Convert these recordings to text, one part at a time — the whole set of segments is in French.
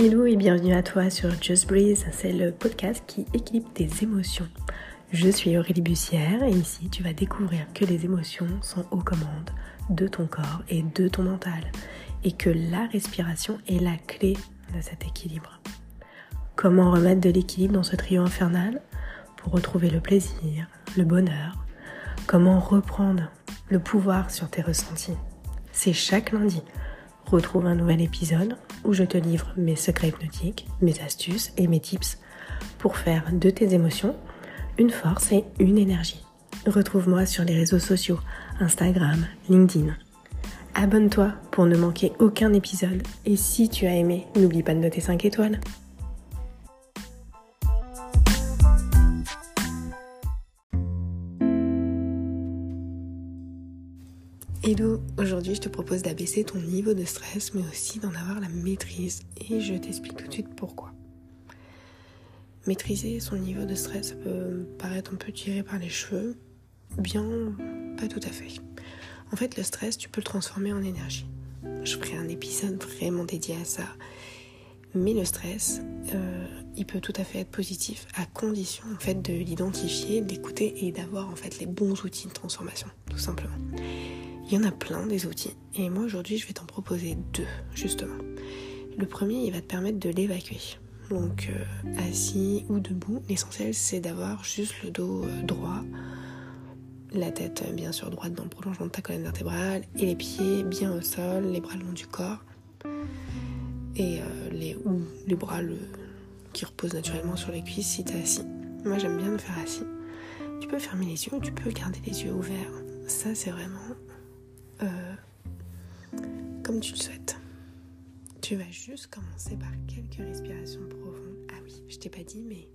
Hello et bienvenue à toi sur Just Breeze, c'est le podcast qui équilibre tes émotions. Je suis Aurélie Bussière et ici tu vas découvrir que les émotions sont aux commandes de ton corps et de ton mental et que la respiration est la clé de cet équilibre. Comment remettre de l'équilibre dans ce trio infernal? Pour retrouver le plaisir, le bonheur Comment reprendre le pouvoir sur tes ressentis? C'est chaque lundi retrouve un nouvel épisode où je te livre mes secrets hypnotiques, mes astuces et mes tips pour faire de tes émotions une force et une énergie. Retrouve-moi sur les réseaux sociaux, Instagram, LinkedIn. Abonne-toi pour ne manquer aucun épisode et si tu as aimé, n'oublie pas de noter 5 étoiles. Aujourd'hui je te propose d'abaisser ton niveau de stress mais aussi d'en avoir la maîtrise et je t'explique tout de suite pourquoi. Maîtriser son niveau de stress, ça peut paraître un peu tiré par les cheveux, bien pas tout à fait. En fait le stress tu peux le transformer en énergie. Je ferai un épisode vraiment dédié à ça. Mais le stress, euh, il peut tout à fait être positif à condition en fait de l'identifier, d'écouter et d'avoir en fait les bons outils de transformation, tout simplement. Il y en a plein des outils. Et moi aujourd'hui, je vais t'en proposer deux, justement. Le premier, il va te permettre de l'évacuer. Donc euh, assis ou debout, l'essentiel c'est d'avoir juste le dos euh, droit, la tête euh, bien sûr droite dans le prolongement de ta colonne vertébrale et les pieds bien au sol, les bras le long du corps et les, ou les bras qui reposent naturellement sur les cuisses si tu es assis. Moi j'aime bien le faire assis. Tu peux fermer les yeux, tu peux garder les yeux ouverts. Ça c'est vraiment euh, comme tu le souhaites. Tu vas juste commencer par quelques respirations profondes. Ah oui, je t'ai pas dit, mais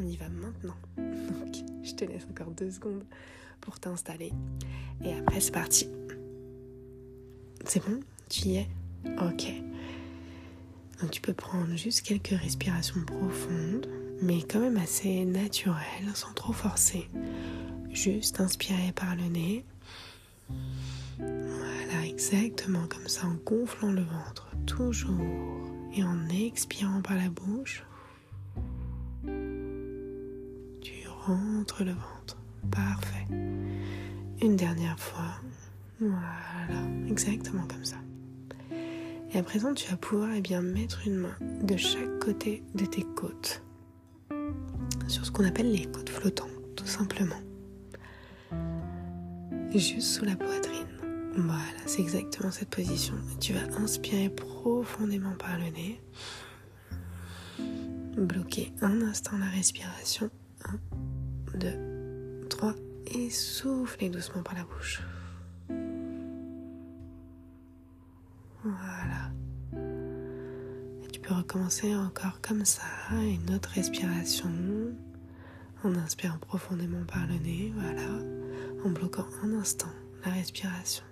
on y va maintenant. Donc, je te laisse encore deux secondes pour t'installer. Et après, c'est parti. C'est bon? Tu y es? Ok. Donc, tu peux prendre juste quelques respirations profondes, mais quand même assez naturelles, sans trop forcer. Juste inspirer par le nez. Exactement comme ça, en gonflant le ventre, toujours. Et en expirant par la bouche, tu rentres le ventre. Parfait. Une dernière fois. Voilà, exactement comme ça. Et à présent, tu vas pouvoir eh bien, mettre une main de chaque côté de tes côtes. Sur ce qu'on appelle les côtes flottantes, tout simplement. Juste sous la poitrine. Voilà, c'est exactement cette position. Tu vas inspirer profondément par le nez. Bloquer un instant la respiration. 1, 2, 3. Et souffler doucement par la bouche. Voilà. Et tu peux recommencer encore comme ça. Une autre respiration. En inspirant profondément par le nez. Voilà. En bloquant un instant respiration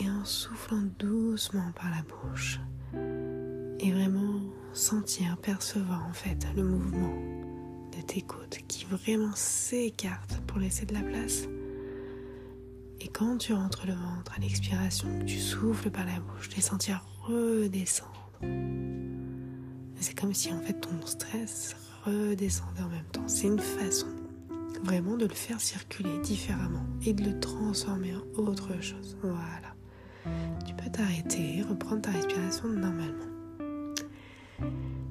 et en soufflant doucement par la bouche et vraiment sentir, percevoir en fait le mouvement de tes côtes qui vraiment s'écartent pour laisser de la place. Et quand tu rentres le ventre à l'expiration, tu souffles par la bouche, les sentir redescendre. C'est comme si en fait ton stress redescendait en même temps. C'est une façon vraiment de le faire circuler différemment et de le transformer en autre chose. Voilà. Tu peux t'arrêter, reprendre ta respiration normalement.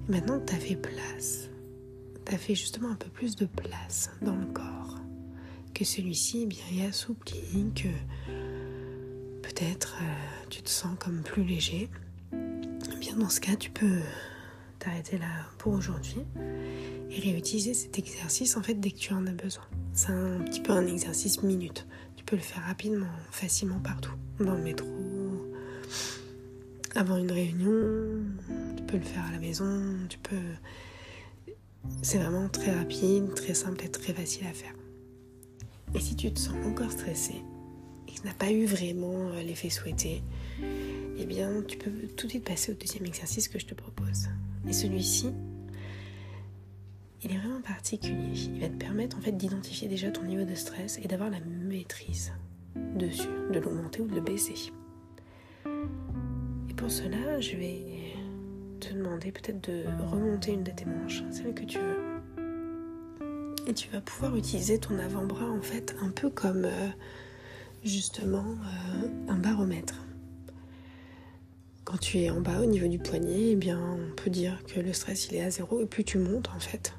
maintenant que tu as fait place, tu as fait justement un peu plus de place dans le corps, que celui-ci eh bien est assoupli, que peut-être euh, tu te sens comme plus léger, eh bien dans ce cas tu peux t'arrêter là pour aujourd'hui et réutiliser cet exercice en fait dès que tu en as besoin. C'est un petit peu un exercice minute. Tu peux le faire rapidement, facilement partout. Dans le métro, avant une réunion, tu peux le faire à la maison, tu peux... C'est vraiment très rapide, très simple et très facile à faire. Et si tu te sens encore stressé et que tu n'as pas eu vraiment euh, l'effet souhaité, eh bien tu peux tout de suite passer au deuxième exercice que je te propose. Et celui-ci, il est vraiment particulier. Il va te permettre en fait d'identifier déjà ton niveau de stress et d'avoir la maîtrise dessus, de l'augmenter ou de le baisser. Et pour cela, je vais te demander peut-être de remonter une de tes manches, celle que tu veux. Et tu vas pouvoir utiliser ton avant-bras en fait un peu comme euh, justement euh, un baromètre. Quand tu es en bas au niveau du poignet, eh bien on peut dire que le stress il est à zéro et plus tu montes en fait.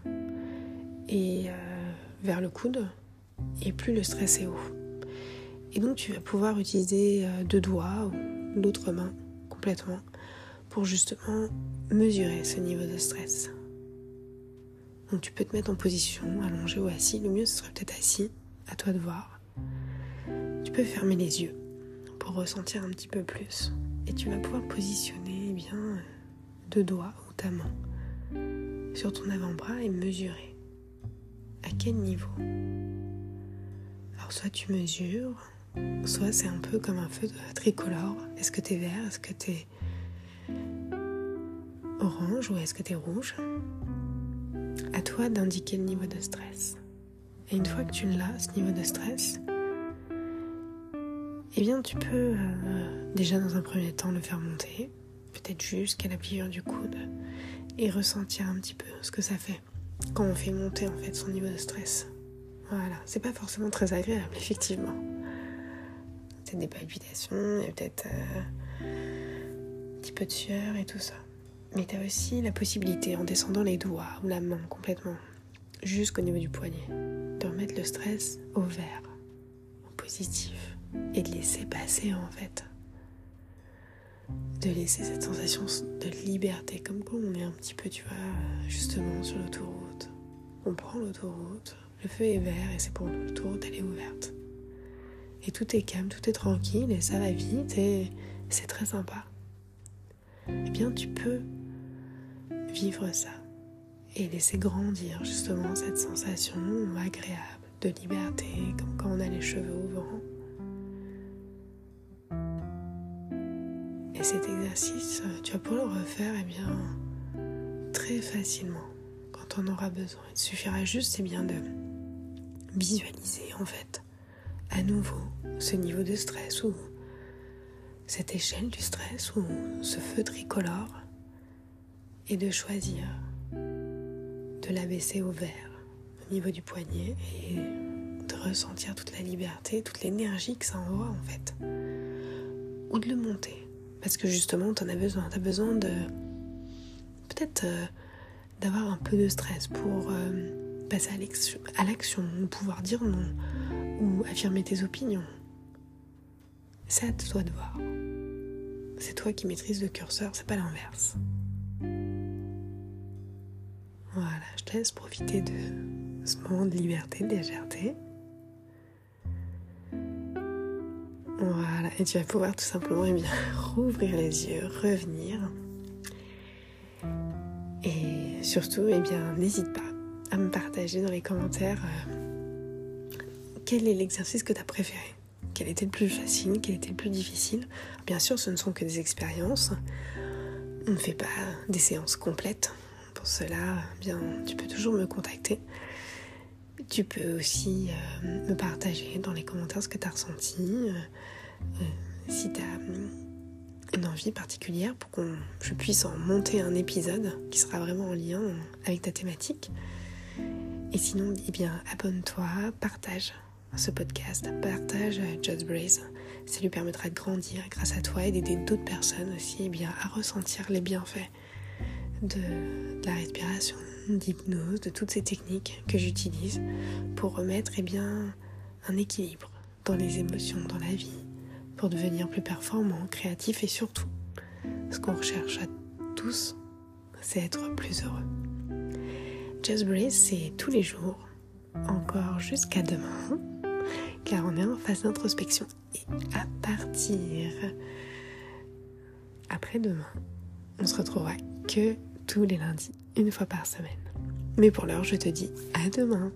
Et euh, vers le coude, et plus le stress est haut. Et donc tu vas pouvoir utiliser deux doigts ou l'autre main complètement pour justement mesurer ce niveau de stress. Donc tu peux te mettre en position, allongé ou assis. Le mieux ce serait peut-être assis, à toi de voir. Tu peux fermer les yeux pour ressentir un petit peu plus. Et tu vas pouvoir positionner eh bien deux doigts ou ta main sur ton avant-bras et mesurer à quel niveau? Alors soit tu mesures, soit c'est un peu comme un feu tricolore. Est-ce que tu es vert? Est-ce que tu es orange? Ou est-ce que tu es rouge? À toi d'indiquer le niveau de stress. Et une fois que tu l'as, ce niveau de stress, eh bien tu peux euh, déjà dans un premier temps le faire monter, peut-être jusqu'à la pliure du coude, et ressentir un petit peu ce que ça fait quand on fait monter en fait son niveau de stress. Voilà, c'est pas forcément très agréable, effectivement. Peut-être des palpitations, peut-être euh, un petit peu de sueur et tout ça. Mais tu as aussi la possibilité, en descendant les doigts ou la main complètement, jusqu'au niveau du poignet, de remettre le stress au vert, au positif, et de laisser passer en fait. De laisser cette sensation de liberté, comme quand on est un petit peu, tu vois, justement sur l'autoroute. On prend l'autoroute, le feu est vert et c'est pour l'autoroute, elle est ouverte. Et tout est calme, tout est tranquille et ça va vite et c'est très sympa. Eh bien, tu peux vivre ça et laisser grandir justement cette sensation agréable de liberté, comme quand on a les cheveux au vent. Exercice, tu vas pouvoir le refaire eh bien, très facilement quand on aura besoin. Il suffira juste eh bien, de visualiser en fait à nouveau ce niveau de stress ou cette échelle du stress ou ce feu tricolore et de choisir de l'abaisser au vert au niveau du poignet et de ressentir toute la liberté, toute l'énergie que ça envoie en fait. Ou de le monter. Parce que justement, tu en as besoin. Tu as besoin de. Peut-être euh, d'avoir un peu de stress pour euh, passer à l'action, ou pouvoir dire non, ou affirmer tes opinions. C'est à toi de voir. C'est toi qui maîtrises le curseur, c'est pas l'inverse. Voilà, je te laisse profiter de ce moment de liberté, de légèreté. Voilà, et tu vas pouvoir tout simplement eh rouvrir les yeux, revenir. Et surtout, eh bien, n'hésite pas à me partager dans les commentaires euh, quel est l'exercice que tu as préféré. Quel était le plus facile, quel était le plus difficile. Bien sûr, ce ne sont que des expériences. On ne fait pas des séances complètes cela, bien, tu peux toujours me contacter. Tu peux aussi euh, me partager dans les commentaires ce que tu as ressenti, euh, si tu as une envie particulière pour que je puisse en monter un épisode qui sera vraiment en lien avec ta thématique. Et sinon, eh bien, abonne-toi, partage ce podcast, partage Just Brace. Ça lui permettra de grandir grâce à toi et d'aider d'autres personnes aussi eh bien, à ressentir les bienfaits de, la respiration, d'hypnose, de toutes ces techniques que j'utilise pour remettre eh bien, un équilibre dans les émotions, dans la vie, pour devenir plus performant, créatif et surtout, ce qu'on recherche à tous, c'est être plus heureux. Just Breathe, c'est tous les jours, encore jusqu'à demain, car on est en phase d'introspection. Et à partir après-demain, on se retrouvera que tous les lundis, une fois par semaine. Mais pour l'heure, je te dis à demain.